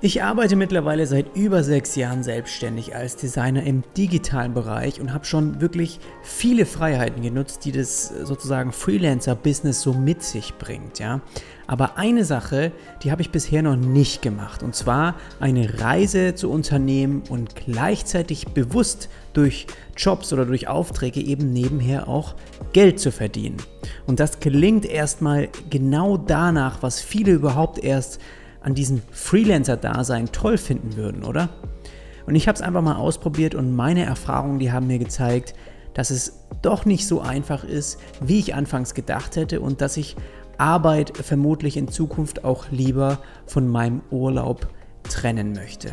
Ich arbeite mittlerweile seit über sechs Jahren selbstständig als Designer im digitalen Bereich und habe schon wirklich viele Freiheiten genutzt, die das sozusagen Freelancer-Business so mit sich bringt. Ja? Aber eine Sache, die habe ich bisher noch nicht gemacht, und zwar eine Reise zu unternehmen und gleichzeitig bewusst durch Jobs oder durch Aufträge eben nebenher auch Geld zu verdienen. Und das gelingt erstmal genau danach, was viele überhaupt erst an diesem Freelancer-Dasein toll finden würden, oder? Und ich habe es einfach mal ausprobiert und meine Erfahrungen, die haben mir gezeigt, dass es doch nicht so einfach ist, wie ich anfangs gedacht hätte und dass ich Arbeit vermutlich in Zukunft auch lieber von meinem Urlaub trennen möchte.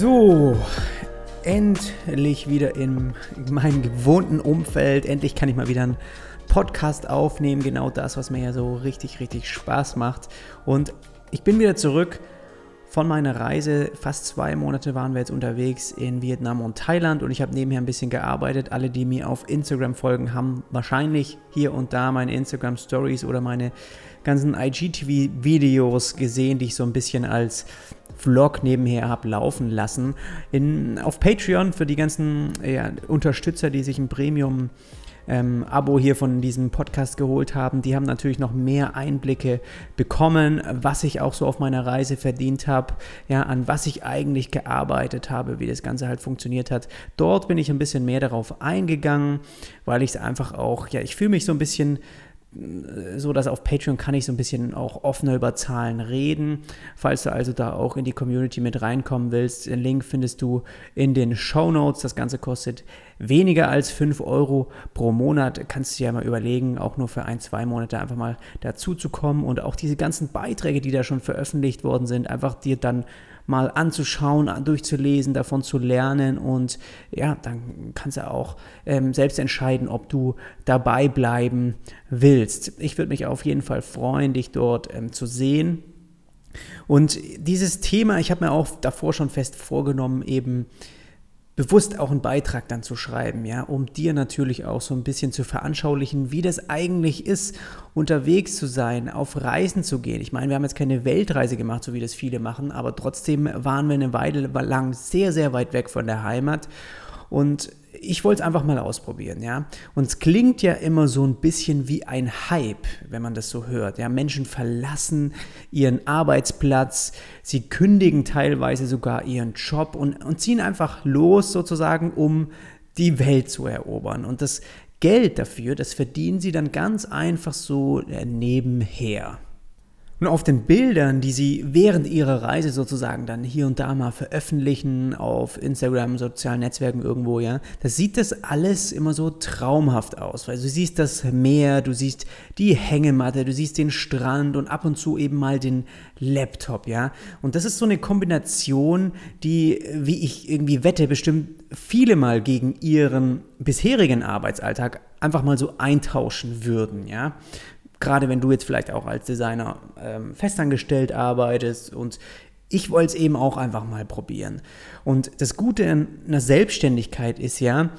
So, endlich wieder in meinem gewohnten Umfeld. Endlich kann ich mal wieder einen Podcast aufnehmen. Genau das, was mir ja so richtig, richtig Spaß macht. Und ich bin wieder zurück von meiner Reise. Fast zwei Monate waren wir jetzt unterwegs in Vietnam und Thailand und ich habe nebenher ein bisschen gearbeitet. Alle, die mir auf Instagram folgen, haben wahrscheinlich hier und da meine Instagram Stories oder meine ganzen IGTV-Videos gesehen, die ich so ein bisschen als Vlog nebenher habe laufen lassen. In, auf Patreon für die ganzen ja, Unterstützer, die sich ein Premium ähm, Abo hier von diesem Podcast geholt haben, die haben natürlich noch mehr Einblicke bekommen, was ich auch so auf meiner Reise verdient habe, ja, an was ich eigentlich gearbeitet habe, wie das Ganze halt funktioniert hat. Dort bin ich ein bisschen mehr darauf eingegangen, weil ich es einfach auch, ja, ich fühle mich so ein bisschen so dass auf Patreon kann ich so ein bisschen auch offener über Zahlen reden. Falls du also da auch in die Community mit reinkommen willst, den Link findest du in den Show Notes. Das Ganze kostet weniger als 5 Euro pro Monat. Kannst du ja mal überlegen, auch nur für ein, zwei Monate einfach mal dazu zu kommen und auch diese ganzen Beiträge, die da schon veröffentlicht worden sind, einfach dir dann mal anzuschauen, durchzulesen, davon zu lernen und ja, dann kannst du auch ähm, selbst entscheiden, ob du dabei bleiben willst. Ich würde mich auf jeden Fall freuen, dich dort ähm, zu sehen. Und dieses Thema, ich habe mir auch davor schon fest vorgenommen, eben bewusst auch einen Beitrag dann zu schreiben, ja, um dir natürlich auch so ein bisschen zu veranschaulichen, wie das eigentlich ist, unterwegs zu sein, auf Reisen zu gehen. Ich meine, wir haben jetzt keine Weltreise gemacht, so wie das viele machen, aber trotzdem waren wir eine Weile lang sehr, sehr weit weg von der Heimat und ich wollte es einfach mal ausprobieren, ja. Und es klingt ja immer so ein bisschen wie ein Hype, wenn man das so hört. Ja, Menschen verlassen ihren Arbeitsplatz, sie kündigen teilweise sogar ihren Job und, und ziehen einfach los sozusagen, um die Welt zu erobern. Und das Geld dafür, das verdienen sie dann ganz einfach so äh, nebenher. Und auf den Bildern, die sie während ihrer Reise sozusagen dann hier und da mal veröffentlichen, auf Instagram, sozialen Netzwerken irgendwo, ja, da sieht das alles immer so traumhaft aus. Weil du siehst das Meer, du siehst die Hängematte, du siehst den Strand und ab und zu eben mal den Laptop, ja. Und das ist so eine Kombination, die, wie ich irgendwie wette, bestimmt viele mal gegen ihren bisherigen Arbeitsalltag einfach mal so eintauschen würden, ja gerade wenn du jetzt vielleicht auch als Designer ähm, festangestellt arbeitest und ich wollte es eben auch einfach mal probieren. Und das Gute in einer Selbstständigkeit ist ja,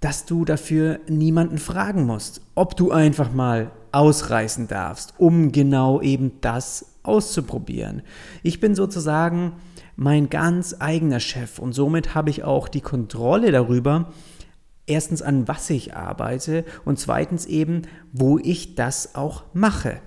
dass du dafür niemanden fragen musst, ob du einfach mal ausreißen darfst, um genau eben das auszuprobieren. Ich bin sozusagen mein ganz eigener Chef und somit habe ich auch die Kontrolle darüber, erstens an was ich arbeite und zweitens eben, wo ich das auch mache.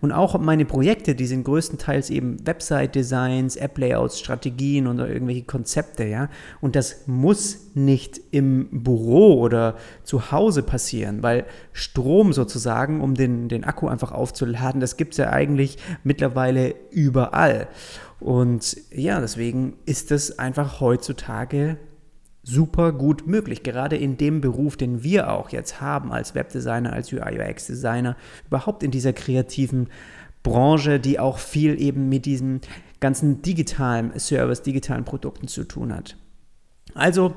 Und auch meine Projekte, die sind größtenteils eben Website-Designs, App-Layouts, Strategien oder irgendwelche Konzepte, ja. Und das muss nicht im Büro oder zu Hause passieren, weil Strom sozusagen, um den, den Akku einfach aufzuladen, das gibt es ja eigentlich mittlerweile überall. Und ja, deswegen ist es einfach heutzutage super gut möglich, gerade in dem Beruf, den wir auch jetzt haben als Webdesigner, als UI-UX-Designer, überhaupt in dieser kreativen Branche, die auch viel eben mit diesem ganzen digitalen Service, digitalen Produkten zu tun hat. Also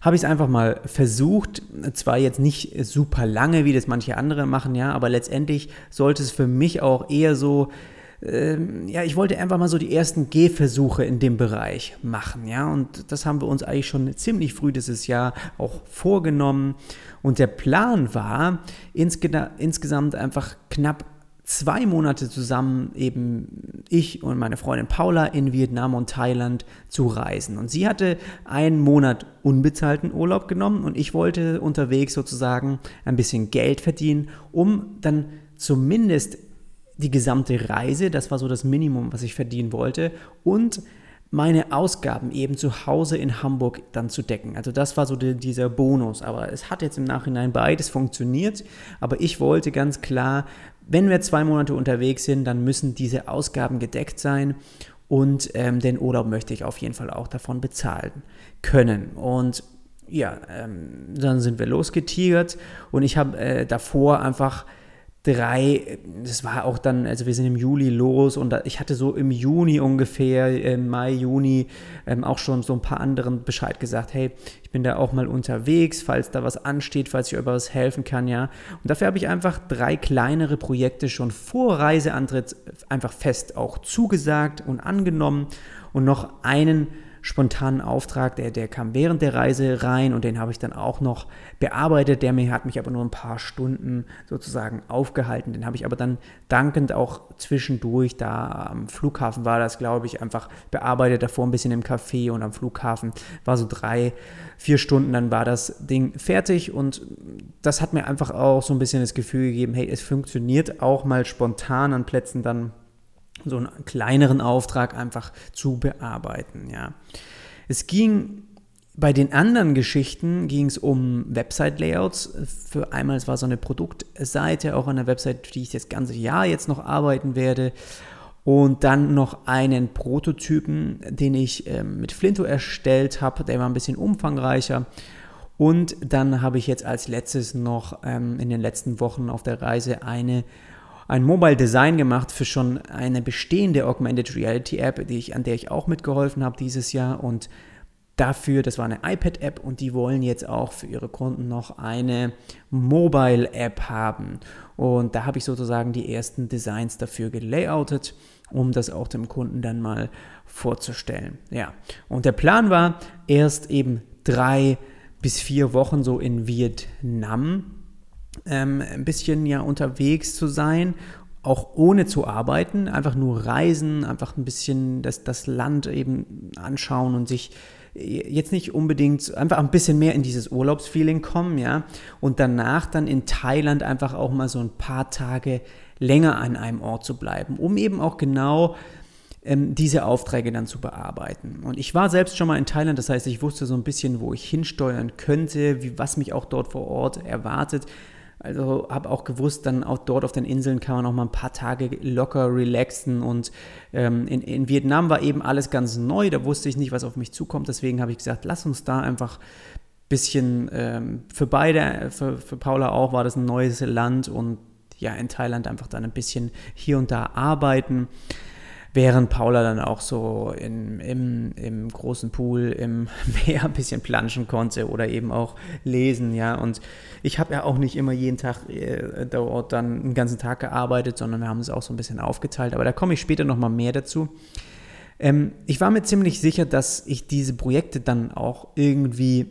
habe ich es einfach mal versucht, zwar jetzt nicht super lange, wie das manche andere machen, ja, aber letztendlich sollte es für mich auch eher so ähm, ja, ich wollte einfach mal so die ersten Gehversuche in dem Bereich machen, ja, und das haben wir uns eigentlich schon ziemlich früh dieses Jahr auch vorgenommen. Und der Plan war, insge insgesamt einfach knapp zwei Monate zusammen eben ich und meine Freundin Paula in Vietnam und Thailand zu reisen. Und sie hatte einen Monat unbezahlten Urlaub genommen und ich wollte unterwegs sozusagen ein bisschen Geld verdienen, um dann zumindest die gesamte Reise, das war so das Minimum, was ich verdienen wollte, und meine Ausgaben eben zu Hause in Hamburg dann zu decken. Also das war so die, dieser Bonus. Aber es hat jetzt im Nachhinein beides funktioniert. Aber ich wollte ganz klar, wenn wir zwei Monate unterwegs sind, dann müssen diese Ausgaben gedeckt sein. Und ähm, den Urlaub möchte ich auf jeden Fall auch davon bezahlen können. Und ja, ähm, dann sind wir losgetigert und ich habe äh, davor einfach drei, das war auch dann, also wir sind im Juli los und ich hatte so im Juni ungefähr, im Mai, Juni, ähm, auch schon so ein paar anderen Bescheid gesagt, hey, ich bin da auch mal unterwegs, falls da was ansteht, falls ich über was helfen kann, ja. Und dafür habe ich einfach drei kleinere Projekte schon vor Reiseantritt einfach fest auch zugesagt und angenommen und noch einen spontanen Auftrag, der, der kam während der Reise rein und den habe ich dann auch noch bearbeitet. Der mir, hat mich aber nur ein paar Stunden sozusagen aufgehalten. Den habe ich aber dann dankend auch zwischendurch, da am Flughafen war das, glaube ich, einfach bearbeitet, davor ein bisschen im Café und am Flughafen war so drei, vier Stunden, dann war das Ding fertig und das hat mir einfach auch so ein bisschen das Gefühl gegeben, hey, es funktioniert auch mal spontan an Plätzen dann so einen kleineren Auftrag einfach zu bearbeiten. Ja. Es ging bei den anderen Geschichten ging es um Website-Layouts. Für einmal, es war so eine Produktseite, auch an der Website, die ich das ganze Jahr jetzt noch arbeiten werde. Und dann noch einen Prototypen, den ich ähm, mit Flinto erstellt habe. Der war ein bisschen umfangreicher. Und dann habe ich jetzt als letztes noch ähm, in den letzten Wochen auf der Reise eine ein Mobile Design gemacht für schon eine bestehende Augmented Reality App, die ich, an der ich auch mitgeholfen habe dieses Jahr und dafür, das war eine iPad-App und die wollen jetzt auch für ihre Kunden noch eine Mobile-App haben. Und da habe ich sozusagen die ersten Designs dafür gelayoutet, um das auch dem Kunden dann mal vorzustellen. Ja, und der Plan war erst eben drei bis vier Wochen so in Vietnam ähm, ein bisschen ja unterwegs zu sein, auch ohne zu arbeiten, einfach nur reisen, einfach ein bisschen das, das Land eben anschauen und sich jetzt nicht unbedingt einfach ein bisschen mehr in dieses Urlaubsfeeling kommen, ja, und danach dann in Thailand einfach auch mal so ein paar Tage länger an einem Ort zu bleiben, um eben auch genau ähm, diese Aufträge dann zu bearbeiten. Und ich war selbst schon mal in Thailand, das heißt, ich wusste so ein bisschen, wo ich hinsteuern könnte, wie, was mich auch dort vor Ort erwartet. Also habe auch gewusst, dann auch dort auf den Inseln kann man auch mal ein paar Tage locker relaxen. Und ähm, in, in, Vietnam war eben alles ganz neu, da wusste ich nicht, was auf mich zukommt. Deswegen habe ich gesagt, lass uns da einfach ein bisschen ähm, für beide, für, für Paula auch, war das ein neues Land und ja, in Thailand einfach dann ein bisschen hier und da arbeiten während Paula dann auch so in, im, im großen Pool im Meer ein bisschen planschen konnte oder eben auch lesen, ja. Und ich habe ja auch nicht immer jeden Tag äh, dort dann einen ganzen Tag gearbeitet, sondern wir haben es auch so ein bisschen aufgeteilt. Aber da komme ich später nochmal mehr dazu. Ähm, ich war mir ziemlich sicher, dass ich diese Projekte dann auch irgendwie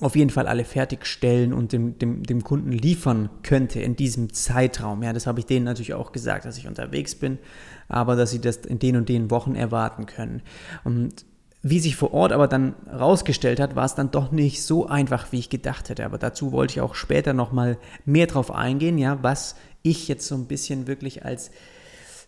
auf jeden Fall alle fertigstellen und dem, dem, dem Kunden liefern könnte in diesem Zeitraum. Ja, das habe ich denen natürlich auch gesagt, dass ich unterwegs bin, aber dass sie das in den und den Wochen erwarten können. Und wie sich vor Ort aber dann rausgestellt hat, war es dann doch nicht so einfach, wie ich gedacht hätte. Aber dazu wollte ich auch später nochmal mehr drauf eingehen, ja, was ich jetzt so ein bisschen wirklich als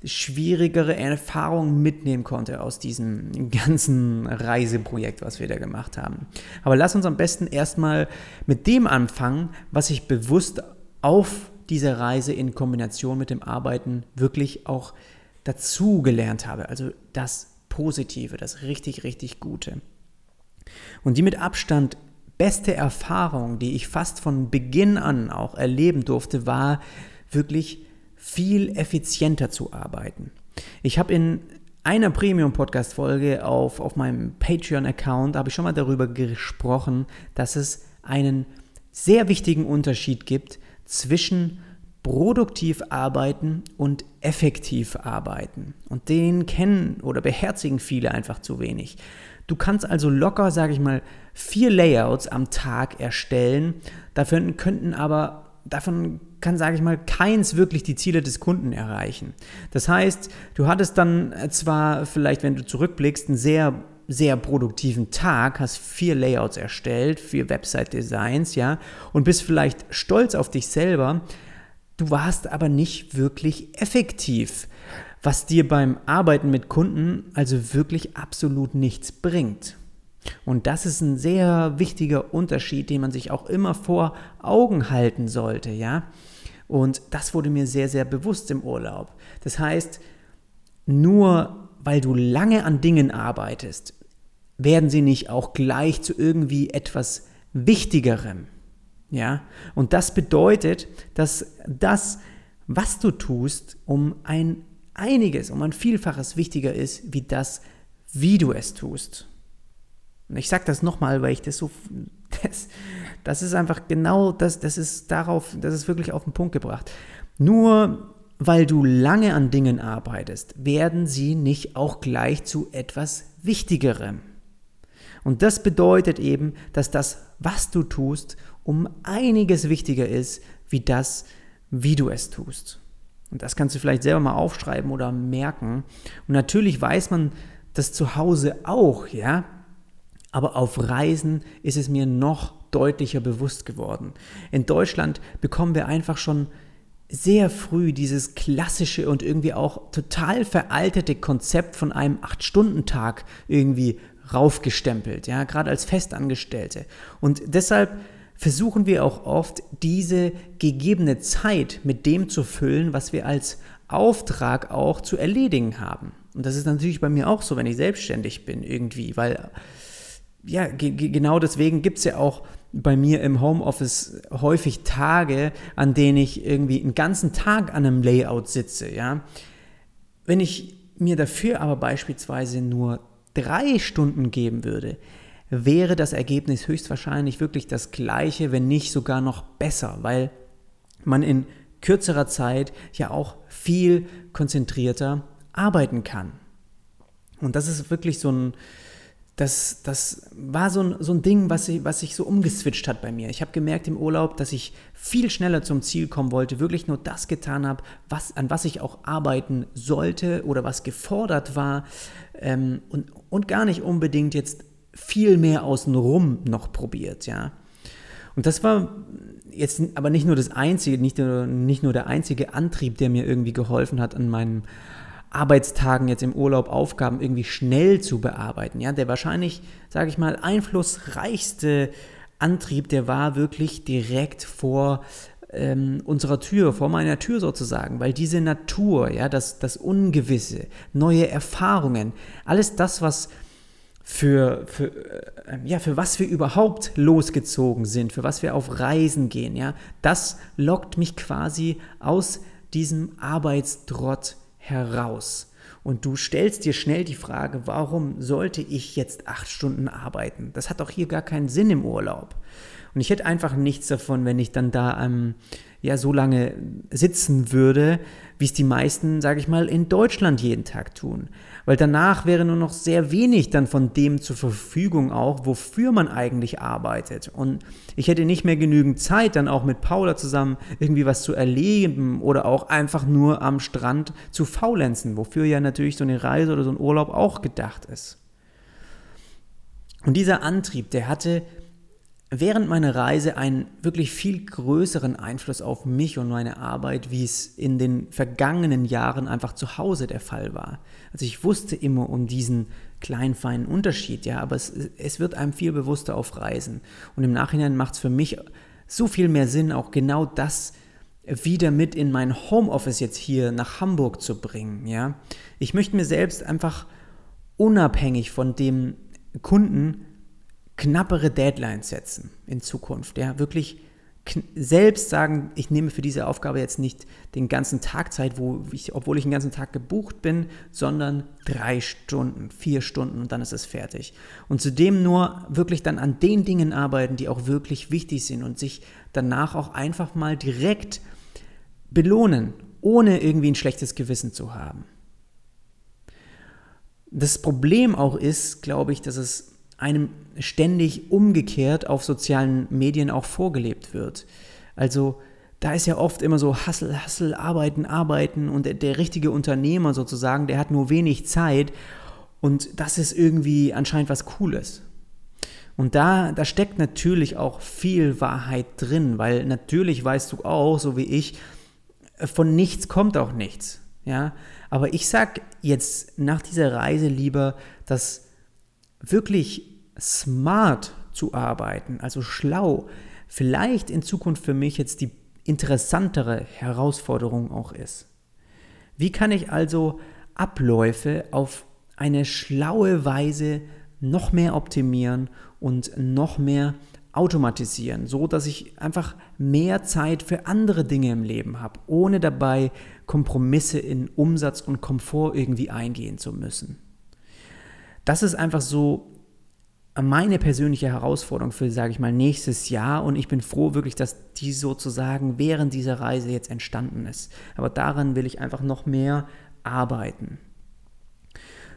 schwierigere Erfahrung mitnehmen konnte aus diesem ganzen Reiseprojekt, was wir da gemacht haben. Aber lass uns am besten erstmal mit dem anfangen, was ich bewusst auf dieser Reise in Kombination mit dem Arbeiten wirklich auch dazu gelernt habe. Also das Positive, das richtig, richtig Gute. Und die mit Abstand beste Erfahrung, die ich fast von Beginn an auch erleben durfte, war wirklich viel effizienter zu arbeiten. Ich habe in einer Premium-Podcast-Folge auf, auf meinem Patreon-Account, habe ich schon mal darüber gesprochen, dass es einen sehr wichtigen Unterschied gibt zwischen produktiv arbeiten und effektiv arbeiten. Und den kennen oder beherzigen viele einfach zu wenig. Du kannst also locker, sage ich mal, vier Layouts am Tag erstellen. Dafür könnten aber davon kann, sage ich mal, keins wirklich die Ziele des Kunden erreichen. Das heißt, du hattest dann zwar vielleicht, wenn du zurückblickst, einen sehr sehr produktiven Tag, hast vier Layouts erstellt, vier Website-Designs, ja, und bist vielleicht stolz auf dich selber. Du warst aber nicht wirklich effektiv, was dir beim Arbeiten mit Kunden also wirklich absolut nichts bringt. Und das ist ein sehr wichtiger Unterschied, den man sich auch immer vor Augen halten sollte, ja. Und das wurde mir sehr, sehr bewusst im Urlaub. Das heißt, nur weil du lange an Dingen arbeitest, werden sie nicht auch gleich zu irgendwie etwas Wichtigerem. Ja? Und das bedeutet, dass das, was du tust, um ein einiges, um ein Vielfaches wichtiger ist, wie das, wie du es tust. Und ich sage das nochmal, weil ich das so, das, das ist einfach genau, das, das ist darauf, das ist wirklich auf den Punkt gebracht. Nur weil du lange an Dingen arbeitest, werden sie nicht auch gleich zu etwas Wichtigerem. Und das bedeutet eben, dass das, was du tust, um einiges wichtiger ist, wie das, wie du es tust. Und das kannst du vielleicht selber mal aufschreiben oder merken. Und natürlich weiß man das zu Hause auch, ja. Aber auf Reisen ist es mir noch deutlicher bewusst geworden. In Deutschland bekommen wir einfach schon sehr früh dieses klassische und irgendwie auch total veraltete Konzept von einem 8-Stunden-Tag irgendwie raufgestempelt, ja, gerade als Festangestellte. Und deshalb versuchen wir auch oft, diese gegebene Zeit mit dem zu füllen, was wir als Auftrag auch zu erledigen haben. Und das ist natürlich bei mir auch so, wenn ich selbstständig bin irgendwie, weil ja, genau deswegen gibt es ja auch bei mir im Homeoffice häufig Tage, an denen ich irgendwie einen ganzen Tag an einem Layout sitze, ja. Wenn ich mir dafür aber beispielsweise nur drei Stunden geben würde, wäre das Ergebnis höchstwahrscheinlich wirklich das gleiche, wenn nicht sogar noch besser, weil man in kürzerer Zeit ja auch viel konzentrierter arbeiten kann. Und das ist wirklich so ein, das, das war so ein, so ein Ding, was, ich, was sich so umgeswitcht hat bei mir. Ich habe gemerkt im Urlaub, dass ich viel schneller zum Ziel kommen wollte, wirklich nur das getan habe, was, an was ich auch arbeiten sollte oder was gefordert war ähm, und, und gar nicht unbedingt jetzt viel mehr außenrum noch probiert, ja. Und das war jetzt aber nicht nur das einzige, nicht nur, nicht nur der einzige Antrieb, der mir irgendwie geholfen hat an meinem Arbeitstagen jetzt im Urlaub Aufgaben irgendwie schnell zu bearbeiten. Ja, der wahrscheinlich, sage ich mal, einflussreichste Antrieb, der war wirklich direkt vor ähm, unserer Tür, vor meiner Tür sozusagen, weil diese Natur, ja, das, das Ungewisse, neue Erfahrungen, alles das, was für, für, äh, ja, für was wir überhaupt losgezogen sind, für was wir auf Reisen gehen, ja, das lockt mich quasi aus diesem Arbeitstrott heraus. Und du stellst dir schnell die Frage, warum sollte ich jetzt acht Stunden arbeiten? Das hat doch hier gar keinen Sinn im Urlaub. Und ich hätte einfach nichts davon, wenn ich dann da ähm, ja so lange sitzen würde, wie es die meisten, sage ich mal, in Deutschland jeden Tag tun. Weil danach wäre nur noch sehr wenig dann von dem zur Verfügung auch, wofür man eigentlich arbeitet. Und ich hätte nicht mehr genügend Zeit, dann auch mit Paula zusammen irgendwie was zu erleben oder auch einfach nur am Strand zu faulenzen, wofür ja natürlich so eine Reise oder so ein Urlaub auch gedacht ist. Und dieser Antrieb, der hatte während meiner Reise einen wirklich viel größeren Einfluss auf mich und meine Arbeit, wie es in den vergangenen Jahren einfach zu Hause der Fall war. Also ich wusste immer um diesen kleinen, feinen Unterschied, ja, aber es, es wird einem viel bewusster auf Reisen. Und im Nachhinein macht es für mich so viel mehr Sinn, auch genau das wieder mit in mein Homeoffice jetzt hier nach Hamburg zu bringen, ja. Ich möchte mir selbst einfach unabhängig von dem Kunden knappere Deadlines setzen in Zukunft. Ja, wirklich selbst sagen, ich nehme für diese Aufgabe jetzt nicht den ganzen Tag Zeit, wo ich, obwohl ich den ganzen Tag gebucht bin, sondern drei Stunden, vier Stunden und dann ist es fertig. Und zudem nur wirklich dann an den Dingen arbeiten, die auch wirklich wichtig sind und sich danach auch einfach mal direkt belohnen, ohne irgendwie ein schlechtes Gewissen zu haben. Das Problem auch ist, glaube ich, dass es einem ständig umgekehrt auf sozialen Medien auch vorgelebt wird. Also da ist ja oft immer so Hassel, Hassel, arbeiten, arbeiten und der, der, richtige Unternehmer sozusagen, der hat nur wenig Zeit und das ist irgendwie anscheinend was Cooles. Und da, da steckt natürlich auch viel Wahrheit drin, weil natürlich weißt du auch, so wie ich, von nichts kommt auch nichts. Ja, aber ich sag jetzt nach dieser Reise lieber, dass wirklich smart zu arbeiten, also schlau, vielleicht in Zukunft für mich jetzt die interessantere Herausforderung auch ist. Wie kann ich also Abläufe auf eine schlaue Weise noch mehr optimieren und noch mehr automatisieren, so dass ich einfach mehr Zeit für andere Dinge im Leben habe, ohne dabei Kompromisse in Umsatz und Komfort irgendwie eingehen zu müssen. Das ist einfach so meine persönliche Herausforderung für, sage ich mal, nächstes Jahr und ich bin froh wirklich, dass die sozusagen während dieser Reise jetzt entstanden ist. Aber daran will ich einfach noch mehr arbeiten.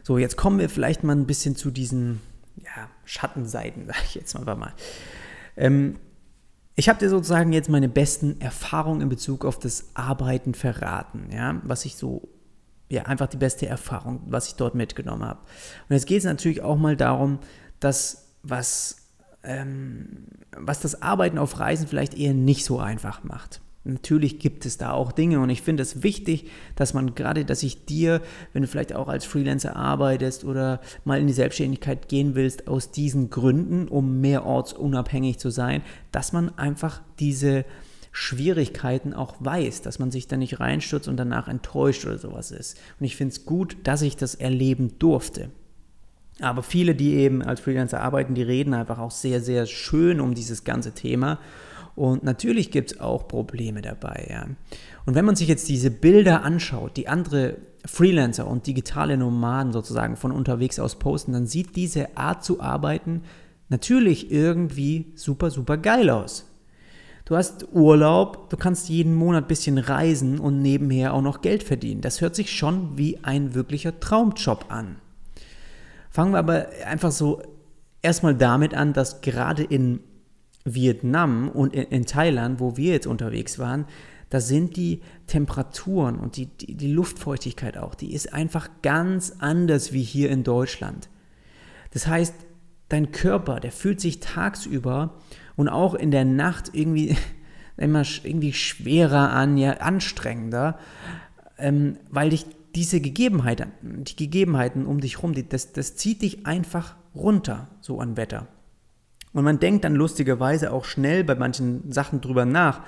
So, jetzt kommen wir vielleicht mal ein bisschen zu diesen ja, Schattenseiten, sage ich jetzt einfach mal. Ähm, ich habe dir sozusagen jetzt meine besten Erfahrungen in Bezug auf das Arbeiten verraten, ja, was ich so, ja, einfach die beste Erfahrung, was ich dort mitgenommen habe. Und jetzt geht es natürlich auch mal darum, dass was, ähm, was das Arbeiten auf Reisen vielleicht eher nicht so einfach macht. Natürlich gibt es da auch Dinge und ich finde es wichtig, dass man gerade, dass ich dir, wenn du vielleicht auch als Freelancer arbeitest oder mal in die Selbstständigkeit gehen willst, aus diesen Gründen, um mehr ortsunabhängig zu sein, dass man einfach diese Schwierigkeiten auch weiß, dass man sich da nicht reinstürzt und danach enttäuscht oder sowas ist. Und ich finde es gut, dass ich das erleben durfte. Aber viele, die eben als Freelancer arbeiten, die reden einfach auch sehr, sehr schön um dieses ganze Thema. Und natürlich gibt es auch Probleme dabei. Ja. Und wenn man sich jetzt diese Bilder anschaut, die andere Freelancer und digitale Nomaden sozusagen von unterwegs aus posten, dann sieht diese Art zu arbeiten natürlich irgendwie super, super geil aus. Du hast Urlaub, du kannst jeden Monat ein bisschen reisen und nebenher auch noch Geld verdienen. Das hört sich schon wie ein wirklicher Traumjob an. Fangen wir aber einfach so erstmal damit an, dass gerade in Vietnam und in, Thailand, wo wir jetzt unterwegs waren, da sind die Temperaturen und die, die, die Luftfeuchtigkeit auch, die ist einfach ganz anders wie hier in Deutschland. Das heißt, dein Körper, der fühlt sich tagsüber und auch in der Nacht irgendwie immer irgendwie schwerer an, ja, anstrengender, ähm, weil dich diese Gegebenheiten, die Gegebenheiten um dich herum, das, das zieht dich einfach runter, so an Wetter. Und man denkt dann lustigerweise auch schnell bei manchen Sachen drüber nach,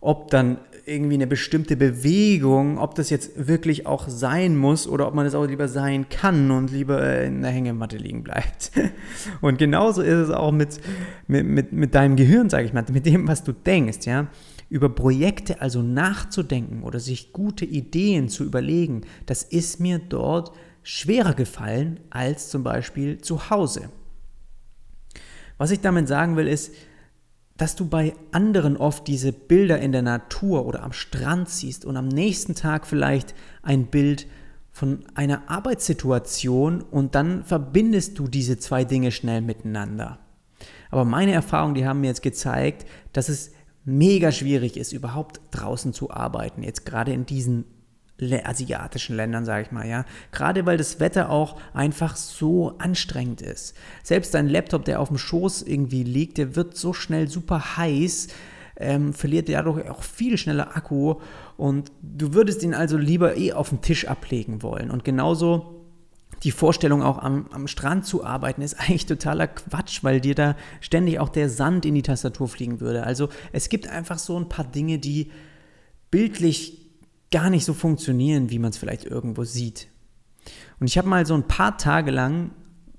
ob dann irgendwie eine bestimmte Bewegung, ob das jetzt wirklich auch sein muss oder ob man es auch lieber sein kann und lieber in der Hängematte liegen bleibt. Und genauso ist es auch mit, mit, mit, mit deinem Gehirn, sage ich mal, mit dem, was du denkst, ja. Über Projekte also nachzudenken oder sich gute Ideen zu überlegen, das ist mir dort schwerer gefallen als zum Beispiel zu Hause. Was ich damit sagen will, ist, dass du bei anderen oft diese Bilder in der Natur oder am Strand siehst und am nächsten Tag vielleicht ein Bild von einer Arbeitssituation und dann verbindest du diese zwei Dinge schnell miteinander. Aber meine Erfahrungen, die haben mir jetzt gezeigt, dass es mega schwierig ist, überhaupt draußen zu arbeiten, jetzt gerade in diesen asiatischen Ländern, sage ich mal, ja. Gerade weil das Wetter auch einfach so anstrengend ist. Selbst dein Laptop, der auf dem Schoß irgendwie liegt, der wird so schnell super heiß, ähm, verliert dadurch auch viel schneller Akku und du würdest ihn also lieber eh auf den Tisch ablegen wollen. Und genauso die Vorstellung auch am, am Strand zu arbeiten ist eigentlich totaler Quatsch, weil dir da ständig auch der Sand in die Tastatur fliegen würde. Also es gibt einfach so ein paar Dinge, die bildlich gar nicht so funktionieren, wie man es vielleicht irgendwo sieht. Und ich habe mal so ein paar Tage lang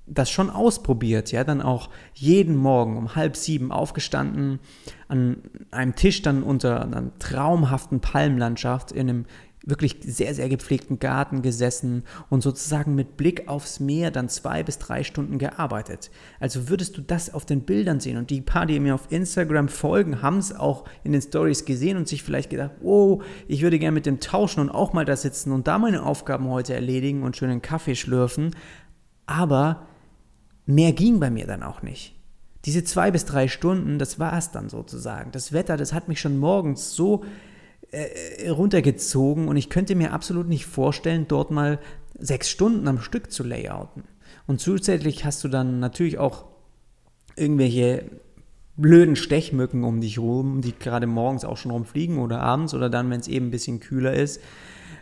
das schon ausprobiert, ja, dann auch jeden Morgen um halb sieben aufgestanden, an einem Tisch dann unter einer traumhaften Palmlandschaft in einem wirklich sehr, sehr gepflegten Garten gesessen und sozusagen mit Blick aufs Meer dann zwei bis drei Stunden gearbeitet. Also würdest du das auf den Bildern sehen und die paar, die mir auf Instagram folgen, haben es auch in den Stories gesehen und sich vielleicht gedacht, oh, ich würde gerne mit dem tauschen und auch mal da sitzen und da meine Aufgaben heute erledigen und schönen Kaffee schlürfen. Aber mehr ging bei mir dann auch nicht. Diese zwei bis drei Stunden, das war es dann sozusagen. Das Wetter, das hat mich schon morgens so äh, runtergezogen und ich könnte mir absolut nicht vorstellen, dort mal sechs Stunden am Stück zu layouten. Und zusätzlich hast du dann natürlich auch irgendwelche blöden Stechmücken um dich rum, die gerade morgens auch schon rumfliegen oder abends oder dann, wenn es eben ein bisschen kühler ist.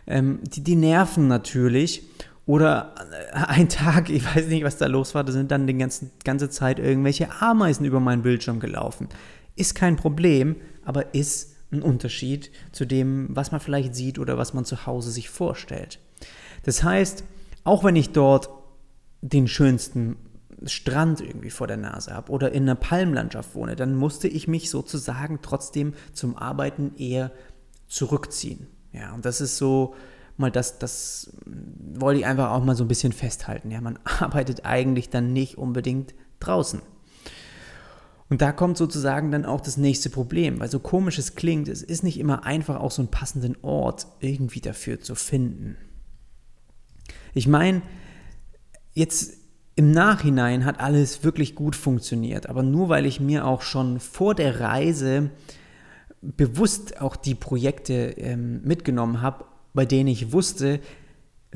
Ähm, die, die nerven natürlich. Oder ein Tag, ich weiß nicht, was da los war, da sind dann die ganze, ganze Zeit irgendwelche Ameisen über meinen Bildschirm gelaufen. Ist kein Problem, aber ist ein Unterschied zu dem, was man vielleicht sieht oder was man zu Hause sich vorstellt. Das heißt, auch wenn ich dort den schönsten Strand irgendwie vor der Nase habe oder in einer Palmlandschaft wohne, dann musste ich mich sozusagen trotzdem zum Arbeiten eher zurückziehen. Ja, und das ist so mal das, das wollte ich einfach auch mal so ein bisschen festhalten. Ja, man arbeitet eigentlich dann nicht unbedingt draußen. Und da kommt sozusagen dann auch das nächste Problem, weil so komisch es klingt, es ist nicht immer einfach, auch so einen passenden Ort irgendwie dafür zu finden. Ich meine, jetzt im Nachhinein hat alles wirklich gut funktioniert, aber nur weil ich mir auch schon vor der Reise bewusst auch die Projekte ähm, mitgenommen habe, bei denen ich wusste,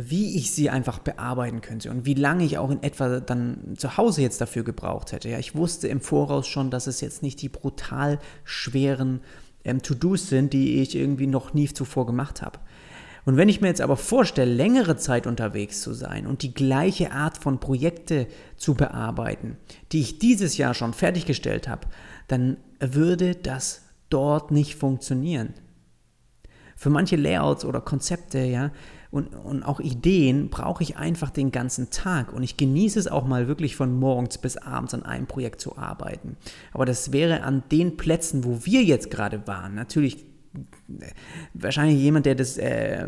wie ich sie einfach bearbeiten könnte und wie lange ich auch in etwa dann zu Hause jetzt dafür gebraucht hätte. Ja, ich wusste im Voraus schon, dass es jetzt nicht die brutal schweren ähm, To-Dos sind, die ich irgendwie noch nie zuvor gemacht habe. Und wenn ich mir jetzt aber vorstelle, längere Zeit unterwegs zu sein und die gleiche Art von Projekte zu bearbeiten, die ich dieses Jahr schon fertiggestellt habe, dann würde das dort nicht funktionieren. Für manche Layouts oder Konzepte, ja, und, und auch Ideen brauche ich einfach den ganzen Tag. Und ich genieße es auch mal wirklich von morgens bis abends an einem Projekt zu arbeiten. Aber das wäre an den Plätzen, wo wir jetzt gerade waren, natürlich wahrscheinlich jemand, der das, äh,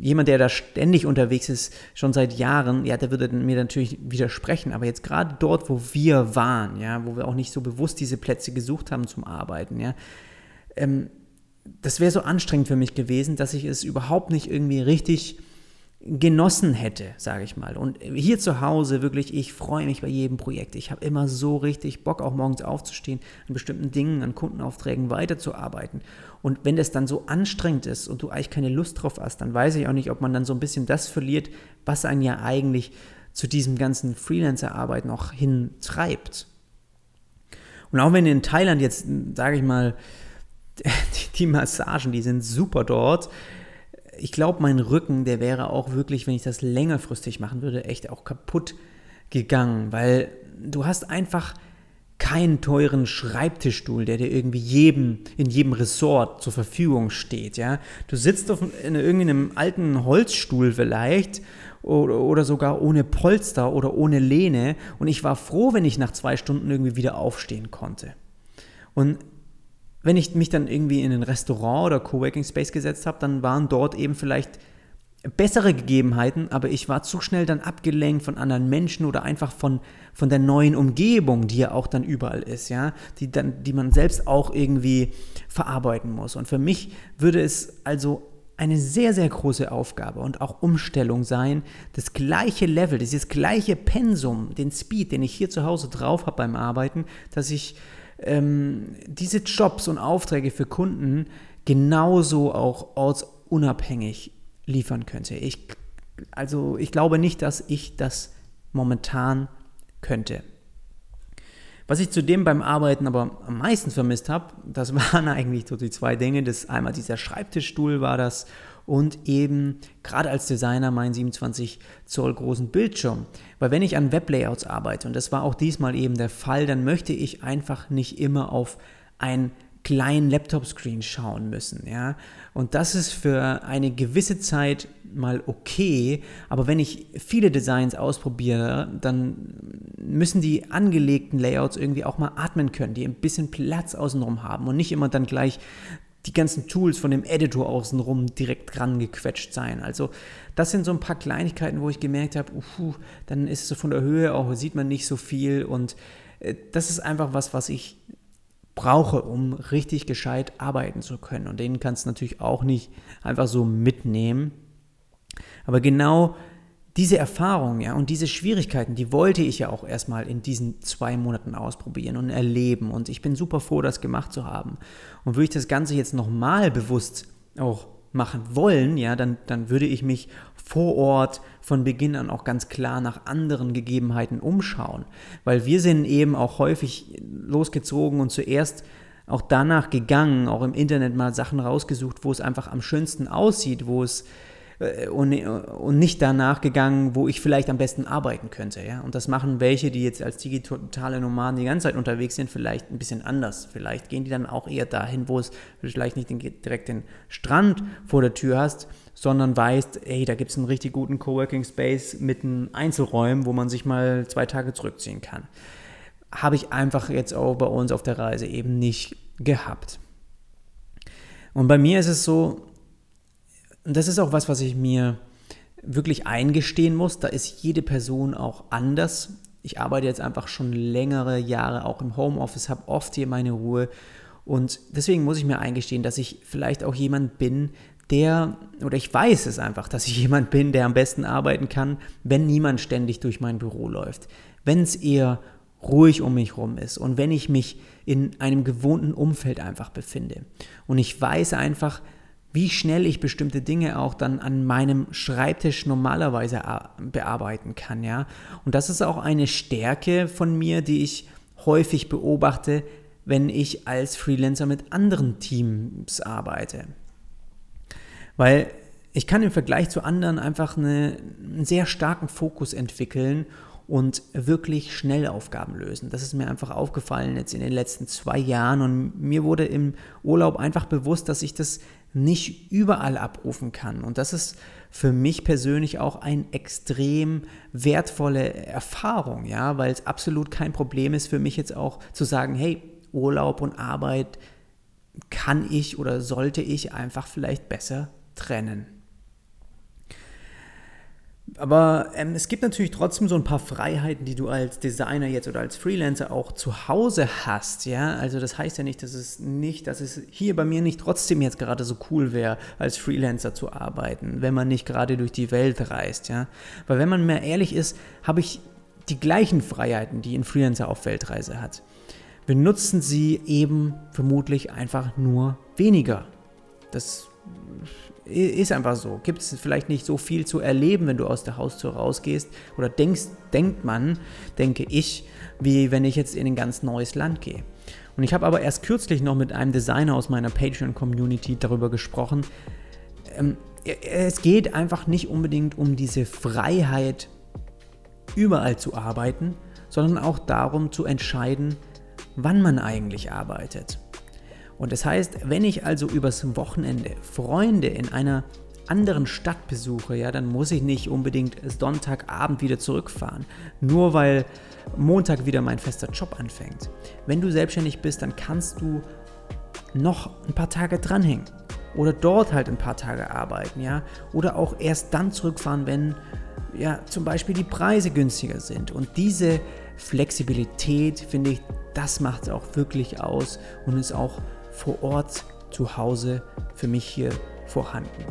jemand, der da ständig unterwegs ist, schon seit Jahren, ja, der würde mir natürlich widersprechen. Aber jetzt gerade dort, wo wir waren, ja, wo wir auch nicht so bewusst diese Plätze gesucht haben zum Arbeiten, ja, ähm, das wäre so anstrengend für mich gewesen, dass ich es überhaupt nicht irgendwie richtig genossen hätte, sage ich mal. Und hier zu Hause wirklich, ich freue mich bei jedem Projekt. Ich habe immer so richtig Bock, auch morgens aufzustehen, an bestimmten Dingen, an Kundenaufträgen weiterzuarbeiten. Und wenn das dann so anstrengend ist und du eigentlich keine Lust drauf hast, dann weiß ich auch nicht, ob man dann so ein bisschen das verliert, was einen ja eigentlich zu diesem ganzen Freelancer-Arbeit noch hintreibt. Und auch wenn in Thailand jetzt, sage ich mal, die Massagen, die sind super dort. Ich glaube, mein Rücken, der wäre auch wirklich, wenn ich das längerfristig machen würde, echt auch kaputt gegangen, weil du hast einfach keinen teuren Schreibtischstuhl, der dir irgendwie jedem, in jedem Ressort zur Verfügung steht, ja. Du sitzt auf in irgendeinem alten Holzstuhl vielleicht oder, oder sogar ohne Polster oder ohne Lehne und ich war froh, wenn ich nach zwei Stunden irgendwie wieder aufstehen konnte. Und wenn ich mich dann irgendwie in ein Restaurant oder Coworking Space gesetzt habe, dann waren dort eben vielleicht bessere Gegebenheiten, aber ich war zu schnell dann abgelenkt von anderen Menschen oder einfach von, von der neuen Umgebung, die ja auch dann überall ist, ja, die, dann, die man selbst auch irgendwie verarbeiten muss. Und für mich würde es also eine sehr, sehr große Aufgabe und auch Umstellung sein, das gleiche Level, dieses gleiche Pensum, den Speed, den ich hier zu Hause drauf habe beim Arbeiten, dass ich ähm, diese Jobs und Aufträge für Kunden genauso auch ortsunabhängig liefern könnte. Ich, also ich glaube nicht, dass ich das momentan könnte. Was ich zudem beim Arbeiten aber am meisten vermisst habe, das waren eigentlich so die zwei Dinge. Das einmal dieser Schreibtischstuhl war das und eben gerade als Designer meinen 27 Zoll großen Bildschirm. Weil wenn ich an Weblayouts arbeite, und das war auch diesmal eben der Fall, dann möchte ich einfach nicht immer auf ein kleinen Laptop-Screen schauen müssen. Ja? Und das ist für eine gewisse Zeit mal okay, aber wenn ich viele Designs ausprobiere, dann müssen die angelegten Layouts irgendwie auch mal atmen können, die ein bisschen Platz außenrum haben und nicht immer dann gleich die ganzen Tools von dem Editor außenrum direkt rangequetscht sein. Also das sind so ein paar Kleinigkeiten, wo ich gemerkt habe, uh, dann ist es von der Höhe auch, sieht man nicht so viel und äh, das ist einfach was, was ich brauche, um richtig gescheit arbeiten zu können. Und den kannst du natürlich auch nicht einfach so mitnehmen. Aber genau diese Erfahrung, ja, und diese Schwierigkeiten, die wollte ich ja auch erstmal in diesen zwei Monaten ausprobieren und erleben. Und ich bin super froh, das gemacht zu haben. Und würde ich das Ganze jetzt nochmal bewusst auch machen wollen, ja, dann, dann würde ich mich vor Ort von Beginn an auch ganz klar nach anderen Gegebenheiten umschauen. Weil wir sind eben auch häufig losgezogen und zuerst auch danach gegangen, auch im Internet mal Sachen rausgesucht, wo es einfach am schönsten aussieht, wo es und, und nicht danach gegangen, wo ich vielleicht am besten arbeiten könnte. Ja? Und das machen welche, die jetzt als digitale Nomaden die ganze Zeit unterwegs sind, vielleicht ein bisschen anders. Vielleicht gehen die dann auch eher dahin, wo es vielleicht nicht den, direkt den Strand vor der Tür hast, sondern weißt, ey, da gibt es einen richtig guten Coworking Space mit einem Einzelräumen, wo man sich mal zwei Tage zurückziehen kann. Habe ich einfach jetzt auch bei uns auf der Reise eben nicht gehabt. Und bei mir ist es so, und das ist auch was, was ich mir wirklich eingestehen muss. Da ist jede Person auch anders. Ich arbeite jetzt einfach schon längere Jahre auch im Homeoffice, habe oft hier meine Ruhe. Und deswegen muss ich mir eingestehen, dass ich vielleicht auch jemand bin, der, oder ich weiß es einfach, dass ich jemand bin, der am besten arbeiten kann, wenn niemand ständig durch mein Büro läuft. Wenn es eher ruhig um mich herum ist und wenn ich mich in einem gewohnten Umfeld einfach befinde. Und ich weiß einfach, wie schnell ich bestimmte Dinge auch dann an meinem Schreibtisch normalerweise bearbeiten kann, ja. Und das ist auch eine Stärke von mir, die ich häufig beobachte, wenn ich als Freelancer mit anderen Teams arbeite. Weil ich kann im Vergleich zu anderen einfach eine, einen sehr starken Fokus entwickeln und wirklich schnell Aufgaben lösen. Das ist mir einfach aufgefallen jetzt in den letzten zwei Jahren und mir wurde im Urlaub einfach bewusst, dass ich das nicht überall abrufen kann. Und das ist für mich persönlich auch eine extrem wertvolle Erfahrung, ja, weil es absolut kein Problem ist für mich jetzt auch zu sagen, hey, Urlaub und Arbeit kann ich oder sollte ich einfach vielleicht besser trennen. Aber ähm, es gibt natürlich trotzdem so ein paar Freiheiten, die du als Designer jetzt oder als Freelancer auch zu Hause hast, ja. Also das heißt ja nicht, dass es nicht, dass es hier bei mir nicht trotzdem jetzt gerade so cool wäre, als Freelancer zu arbeiten, wenn man nicht gerade durch die Welt reist, ja. Weil wenn man mehr ehrlich ist, habe ich die gleichen Freiheiten, die ein Freelancer auf Weltreise hat. Wir nutzen sie eben vermutlich einfach nur weniger. Das ist einfach so. Gibt es vielleicht nicht so viel zu erleben, wenn du aus der Haustür rausgehst oder denkst, denkt man, denke ich, wie wenn ich jetzt in ein ganz neues Land gehe. Und ich habe aber erst kürzlich noch mit einem Designer aus meiner Patreon-Community darüber gesprochen. Ähm, es geht einfach nicht unbedingt um diese Freiheit, überall zu arbeiten, sondern auch darum zu entscheiden, wann man eigentlich arbeitet. Und das heißt, wenn ich also übers Wochenende Freunde in einer anderen Stadt besuche, ja, dann muss ich nicht unbedingt Sonntagabend wieder zurückfahren, nur weil Montag wieder mein fester Job anfängt. Wenn du selbstständig bist, dann kannst du noch ein paar Tage dranhängen oder dort halt ein paar Tage arbeiten, ja, oder auch erst dann zurückfahren, wenn ja zum Beispiel die Preise günstiger sind. Und diese Flexibilität, finde ich, das macht es auch wirklich aus und ist auch vor Ort zu Hause für mich hier vorhanden.